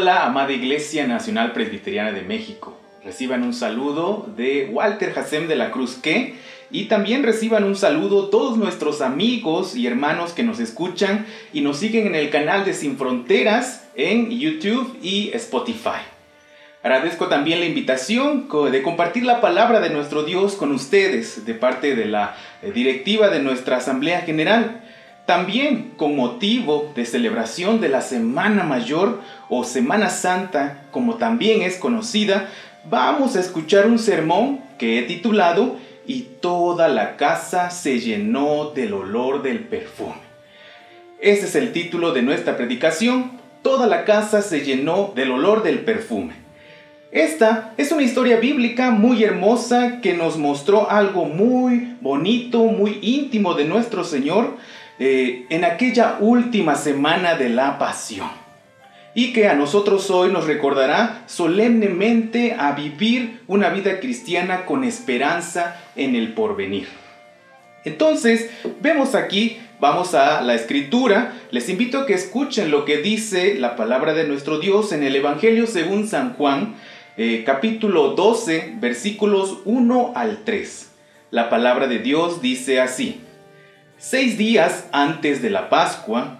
Hola, amada Iglesia Nacional Presbiteriana de México. Reciban un saludo de Walter Hasem de la Cruz que y también reciban un saludo todos nuestros amigos y hermanos que nos escuchan y nos siguen en el canal de Sin Fronteras en YouTube y Spotify. Agradezco también la invitación de compartir la palabra de nuestro Dios con ustedes de parte de la eh, directiva de nuestra Asamblea General. También con motivo de celebración de la Semana Mayor o Semana Santa, como también es conocida, vamos a escuchar un sermón que he titulado Y toda la casa se llenó del olor del perfume. Ese es el título de nuestra predicación. Toda la casa se llenó del olor del perfume. Esta es una historia bíblica muy hermosa que nos mostró algo muy bonito, muy íntimo de nuestro Señor eh, en aquella última semana de la pasión y que a nosotros hoy nos recordará solemnemente a vivir una vida cristiana con esperanza en el porvenir. Entonces, vemos aquí, vamos a la escritura, les invito a que escuchen lo que dice la palabra de nuestro Dios en el Evangelio según San Juan, eh, capítulo 12, versículos 1 al 3. La palabra de Dios dice así, seis días antes de la Pascua,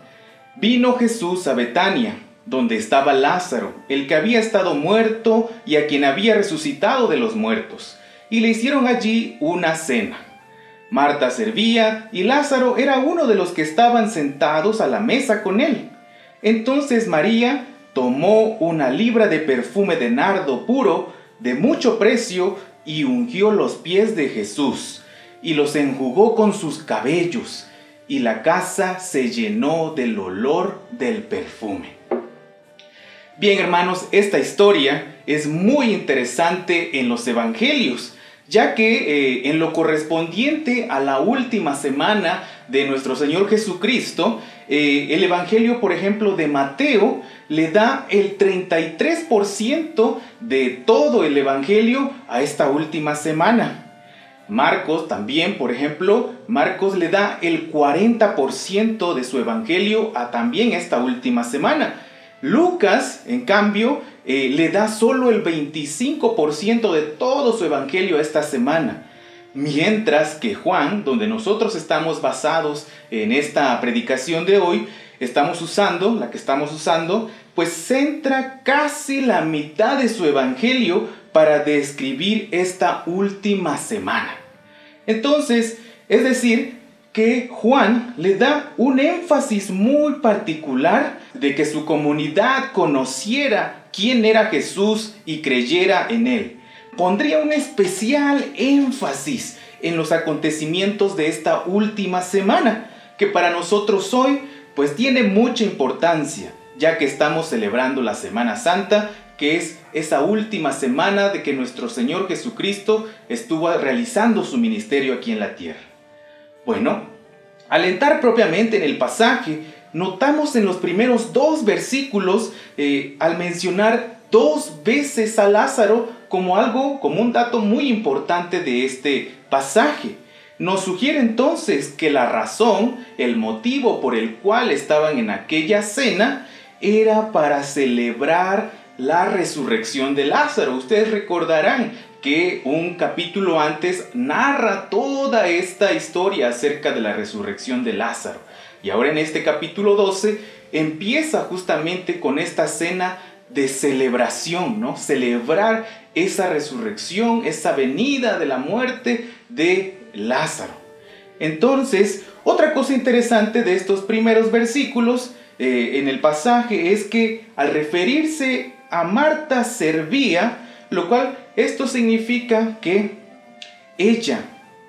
vino Jesús a Betania donde estaba Lázaro, el que había estado muerto y a quien había resucitado de los muertos, y le hicieron allí una cena. Marta servía y Lázaro era uno de los que estaban sentados a la mesa con él. Entonces María tomó una libra de perfume de nardo puro de mucho precio y ungió los pies de Jesús y los enjugó con sus cabellos, y la casa se llenó del olor del perfume. Bien hermanos, esta historia es muy interesante en los evangelios, ya que eh, en lo correspondiente a la última semana de nuestro Señor Jesucristo, eh, el Evangelio, por ejemplo, de Mateo, le da el 33% de todo el Evangelio a esta última semana. Marcos también, por ejemplo, Marcos le da el 40% de su Evangelio a también esta última semana. Lucas, en cambio, eh, le da solo el 25% de todo su evangelio esta semana. Mientras que Juan, donde nosotros estamos basados en esta predicación de hoy, estamos usando, la que estamos usando, pues centra casi la mitad de su evangelio para describir esta última semana. Entonces, es decir, que Juan le da un énfasis muy particular de que su comunidad conociera quién era Jesús y creyera en él. Pondría un especial énfasis en los acontecimientos de esta última semana, que para nosotros hoy pues tiene mucha importancia, ya que estamos celebrando la Semana Santa, que es esa última semana de que nuestro Señor Jesucristo estuvo realizando su ministerio aquí en la tierra. Bueno, al entrar propiamente en el pasaje, notamos en los primeros dos versículos, eh, al mencionar dos veces a Lázaro como algo, como un dato muy importante de este pasaje. Nos sugiere entonces que la razón, el motivo por el cual estaban en aquella cena, era para celebrar la resurrección de Lázaro. Ustedes recordarán que un capítulo antes narra toda esta historia acerca de la resurrección de Lázaro. Y ahora en este capítulo 12 empieza justamente con esta cena de celebración, ¿no? Celebrar esa resurrección, esa venida de la muerte de Lázaro. Entonces, otra cosa interesante de estos primeros versículos eh, en el pasaje es que al referirse a Marta servía, lo cual esto significa que ella,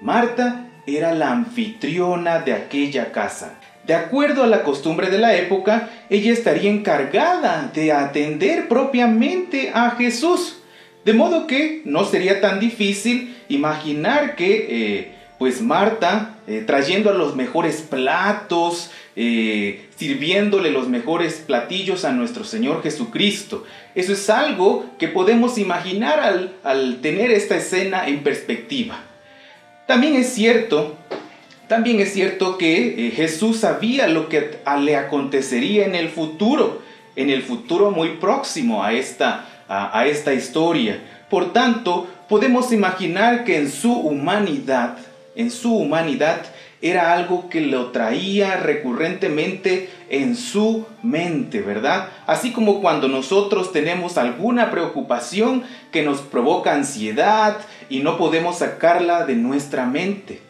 Marta, era la anfitriona de aquella casa. De acuerdo a la costumbre de la época, ella estaría encargada de atender propiamente a Jesús. De modo que no sería tan difícil imaginar que eh, pues Marta, eh, trayendo los mejores platos, eh, sirviéndole los mejores platillos a nuestro Señor Jesucristo. Eso es algo que podemos imaginar al, al tener esta escena en perspectiva. También es cierto también es cierto que eh, Jesús sabía lo que le acontecería en el futuro. en el futuro muy próximo a esta, a, esta historia. Por tanto, podemos imaginar que en su humanidad, en su humanidad, era algo que lo traía recurrentemente en su mente, ¿verdad? Así como cuando nosotros tenemos alguna preocupación que nos provoca ansiedad y no podemos sacarla de nuestra mente.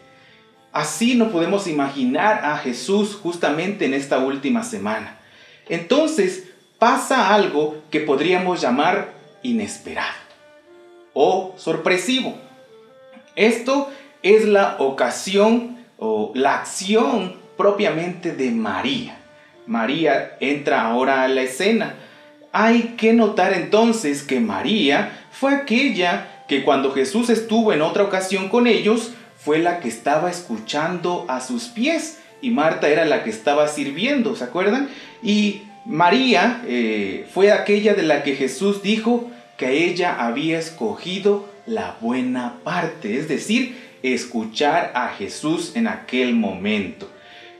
Así no podemos imaginar a Jesús justamente en esta última semana. Entonces pasa algo que podríamos llamar inesperado o sorpresivo. Esto es la ocasión o la acción propiamente de María. María entra ahora a la escena. Hay que notar entonces que María fue aquella que cuando Jesús estuvo en otra ocasión con ellos, fue la que estaba escuchando a sus pies y Marta era la que estaba sirviendo, ¿se acuerdan? Y María eh, fue aquella de la que Jesús dijo que ella había escogido la buena parte, es decir, escuchar a Jesús en aquel momento.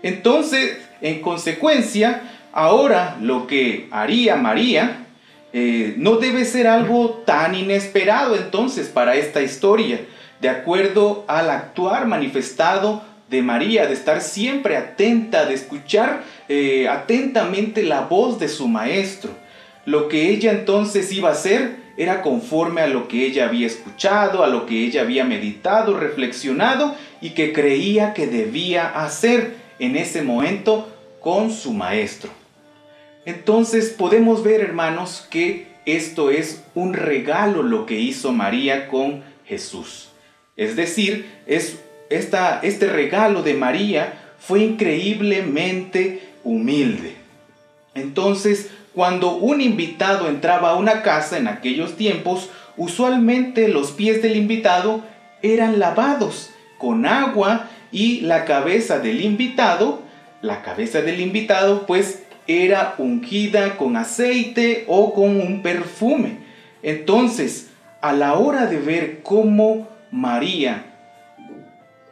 Entonces, en consecuencia, ahora lo que haría María eh, no debe ser algo tan inesperado entonces para esta historia, de acuerdo al actuar manifestado de María, de estar siempre atenta, de escuchar eh, atentamente la voz de su maestro. Lo que ella entonces iba a hacer era conforme a lo que ella había escuchado, a lo que ella había meditado, reflexionado y que creía que debía hacer en ese momento con su maestro. Entonces podemos ver, hermanos, que esto es un regalo lo que hizo María con Jesús. Es decir, es esta, este regalo de María fue increíblemente humilde. Entonces, cuando un invitado entraba a una casa en aquellos tiempos, usualmente los pies del invitado eran lavados con agua y la cabeza del invitado, la cabeza del invitado pues era ungida con aceite o con un perfume. Entonces, a la hora de ver cómo María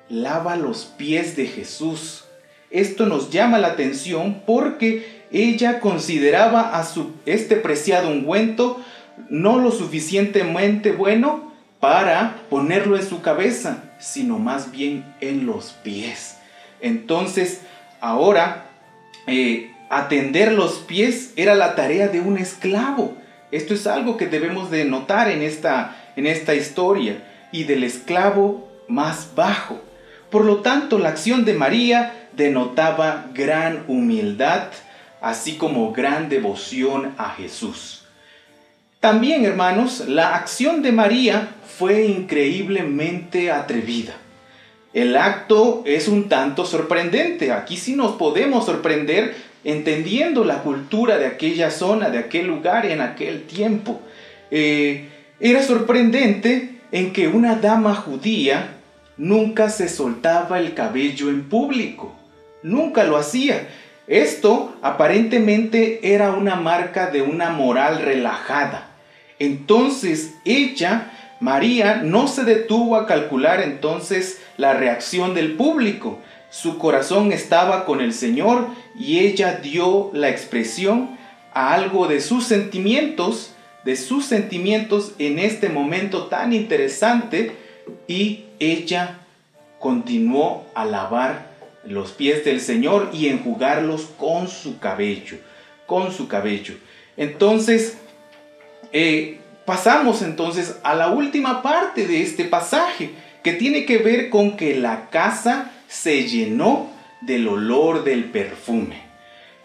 lava los pies de Jesús. Esto nos llama la atención porque ella consideraba a su, este preciado ungüento no lo suficientemente bueno para ponerlo en su cabeza, sino más bien en los pies. Entonces, ahora, eh, atender los pies era la tarea de un esclavo. Esto es algo que debemos de notar en esta, en esta historia y del esclavo más bajo. Por lo tanto, la acción de María denotaba gran humildad, así como gran devoción a Jesús. También, hermanos, la acción de María fue increíblemente atrevida. El acto es un tanto sorprendente. Aquí sí nos podemos sorprender entendiendo la cultura de aquella zona, de aquel lugar en aquel tiempo. Eh, era sorprendente en que una dama judía nunca se soltaba el cabello en público, nunca lo hacía. Esto aparentemente era una marca de una moral relajada. Entonces ella, María, no se detuvo a calcular entonces la reacción del público. Su corazón estaba con el Señor y ella dio la expresión a algo de sus sentimientos de sus sentimientos en este momento tan interesante y ella continuó a lavar los pies del Señor y enjugarlos con su cabello, con su cabello. Entonces, eh, pasamos entonces a la última parte de este pasaje, que tiene que ver con que la casa se llenó del olor del perfume.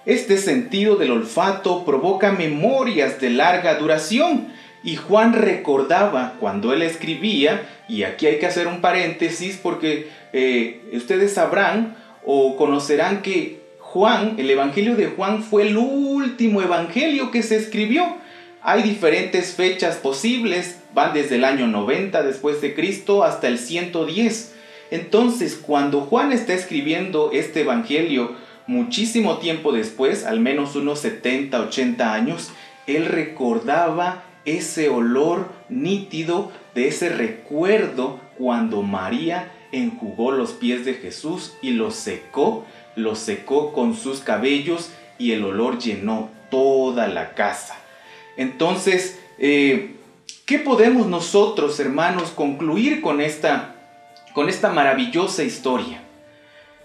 Este sentido del olfato provoca memorias de larga duración y Juan recordaba cuando él escribía, y aquí hay que hacer un paréntesis porque eh, ustedes sabrán o conocerán que Juan, el Evangelio de Juan fue el último Evangelio que se escribió. Hay diferentes fechas posibles, van desde el año 90 después de Cristo hasta el 110. Entonces, cuando Juan está escribiendo este Evangelio, muchísimo tiempo después, al menos unos 70, 80 años, él recordaba ese olor nítido de ese recuerdo cuando María enjugó los pies de Jesús y los secó, los secó con sus cabellos y el olor llenó toda la casa. Entonces, eh, ¿qué podemos nosotros, hermanos, concluir con esta, con esta maravillosa historia?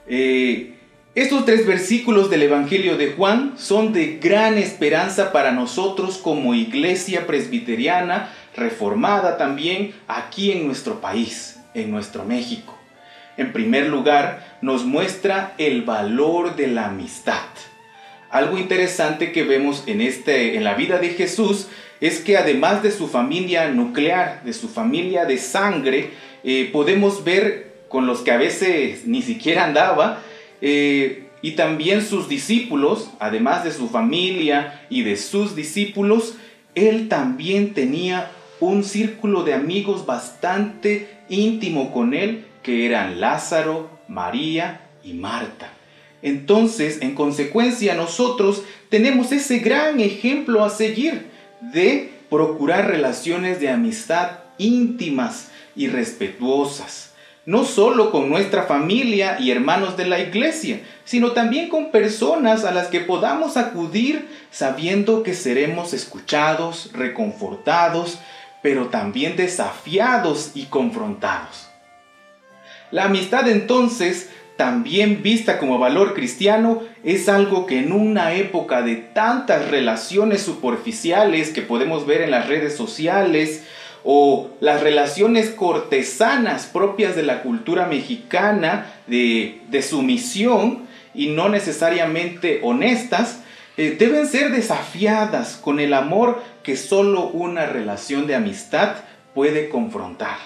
Eh, estos tres versículos del Evangelio de Juan son de gran esperanza para nosotros como iglesia presbiteriana, reformada también aquí en nuestro país, en nuestro México. En primer lugar, nos muestra el valor de la amistad. Algo interesante que vemos en, este, en la vida de Jesús es que además de su familia nuclear, de su familia de sangre, eh, podemos ver con los que a veces ni siquiera andaba, eh, y también sus discípulos, además de su familia y de sus discípulos, él también tenía un círculo de amigos bastante íntimo con él, que eran Lázaro, María y Marta. Entonces, en consecuencia, nosotros tenemos ese gran ejemplo a seguir de procurar relaciones de amistad íntimas y respetuosas no solo con nuestra familia y hermanos de la iglesia, sino también con personas a las que podamos acudir sabiendo que seremos escuchados, reconfortados, pero también desafiados y confrontados. La amistad entonces, también vista como valor cristiano, es algo que en una época de tantas relaciones superficiales que podemos ver en las redes sociales, o las relaciones cortesanas propias de la cultura mexicana de, sumisión y no necesariamente honestas, eh, deben ser desafiadas con el amor que solo una relación de amistad puede confrontar.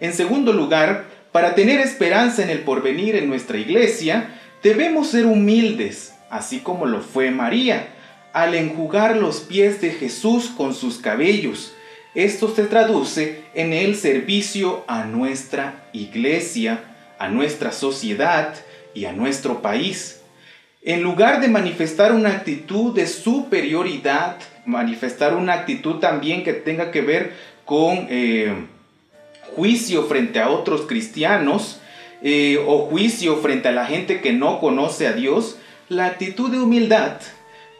En segundo lugar, para tener esperanza en el porvenir en nuestra iglesia, debemos ser humildes, así como lo fue María, al enjugar los pies de Jesús con sus cabellos, esto se traduce en el servicio a nuestra iglesia, a nuestra sociedad y a nuestro país. En lugar de manifestar una actitud de superioridad, manifestar una actitud también que tenga que ver con eh, juicio frente a otros cristianos eh, o juicio frente a la gente que no conoce a Dios, la actitud de humildad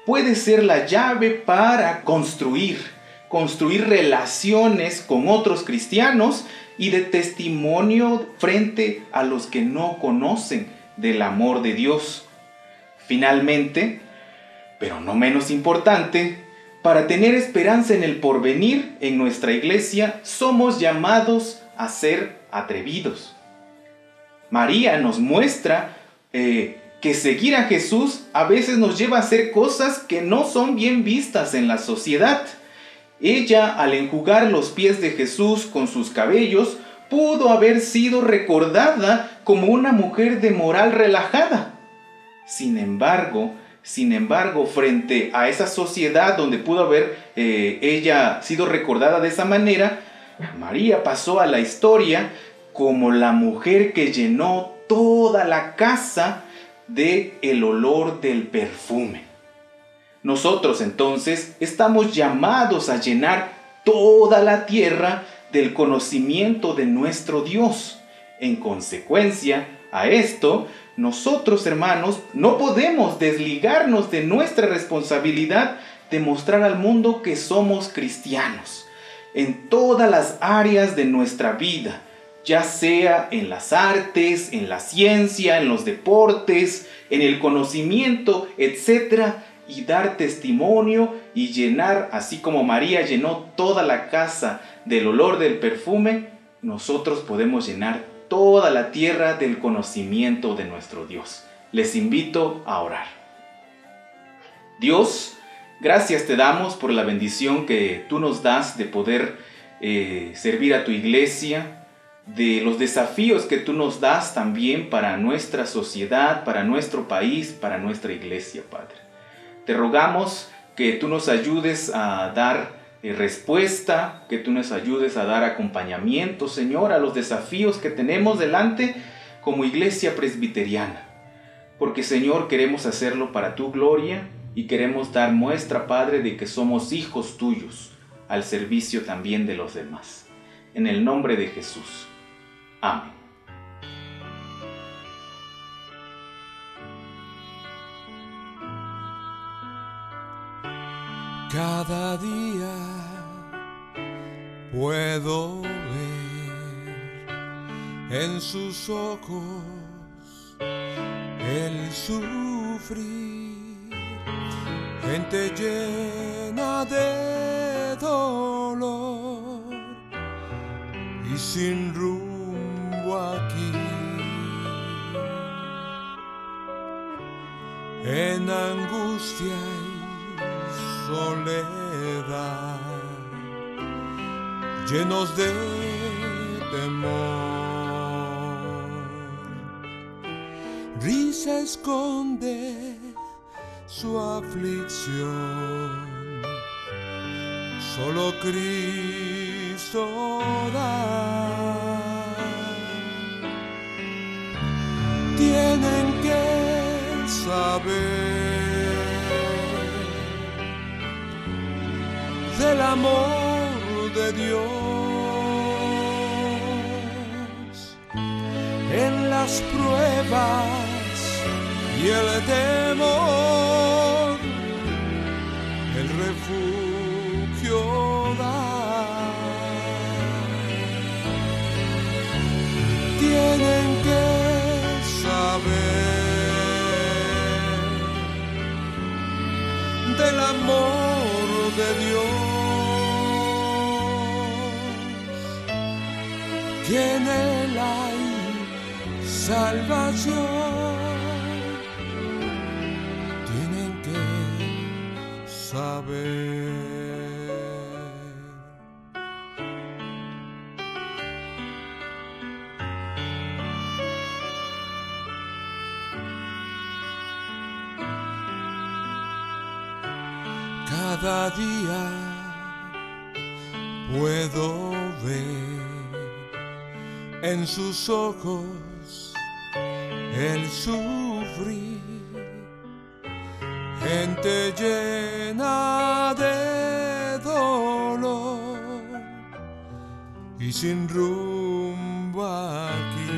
puede ser la llave para construir construir relaciones con otros cristianos y de testimonio frente a los que no conocen del amor de Dios. Finalmente, pero no menos importante, para tener esperanza en el porvenir en nuestra iglesia, somos llamados a ser atrevidos. María nos muestra eh, que seguir a Jesús a veces nos lleva a hacer cosas que no son bien vistas en la sociedad. Ella, al enjugar los pies de Jesús con sus cabellos, pudo haber sido recordada como una mujer de moral relajada. Sin embargo, sin embargo, frente a esa sociedad donde pudo haber eh, ella sido recordada de esa manera, María pasó a la historia como la mujer que llenó toda la casa de el olor del perfume. Nosotros entonces estamos llamados a llenar toda la tierra del conocimiento de nuestro Dios. En consecuencia a esto, nosotros hermanos no podemos desligarnos de nuestra responsabilidad de mostrar al mundo que somos cristianos en todas las áreas de nuestra vida, ya sea en las artes, en la ciencia, en los deportes, en el conocimiento, etc y dar testimonio y llenar, así como María llenó toda la casa del olor del perfume, nosotros podemos llenar toda la tierra del conocimiento de nuestro Dios. Les invito a orar. Dios, gracias te damos por la bendición que tú nos das de poder eh, servir a tu iglesia, de los desafíos que tú nos das también para nuestra sociedad, para nuestro país, para nuestra iglesia, Padre. Te rogamos que tú nos ayudes a dar eh, respuesta, que tú nos ayudes a dar acompañamiento, Señor, a los desafíos que tenemos delante como iglesia presbiteriana. Porque, Señor, queremos hacerlo para tu gloria y queremos dar muestra, Padre, de que somos hijos tuyos al servicio también de los demás. En el nombre de Jesús. Amén. Cada día puedo ver en sus ojos el sufrir, gente llena de dolor y sin rumbo aquí. En angustia y soledad, llenos de temor. Risa esconde su aflicción, solo Cristo da. Tienen que saber del amor de Dios en las pruebas y el temor, refugio. Tienen que saber del amor de Dios, que en él salvación. Cada día puedo ver en sus ojos el sufrir gente llena de dolor y sin rumbo aquí.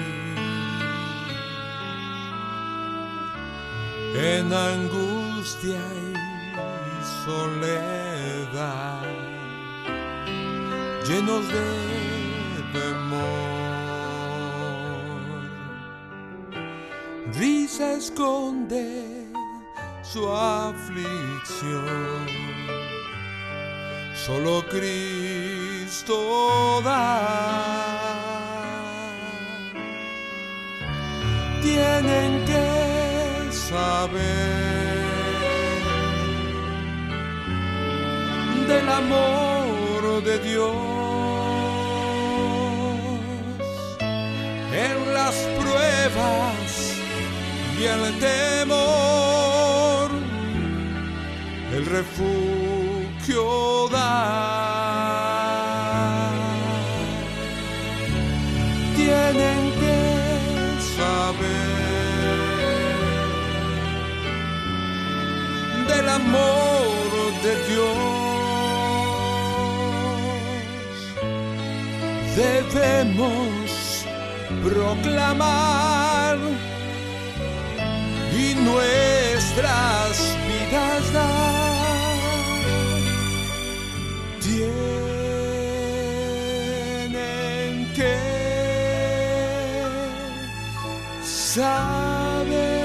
En angustia y soledad, llenos de temor, risa esconde su aflicción. Solo Cristo da. Tienen que saber del amor de Dios en las pruebas y el temor, el refugio da. Tienen que saber del amor de Dios. Debemos proclamar y nuestras vidas dar. Saber.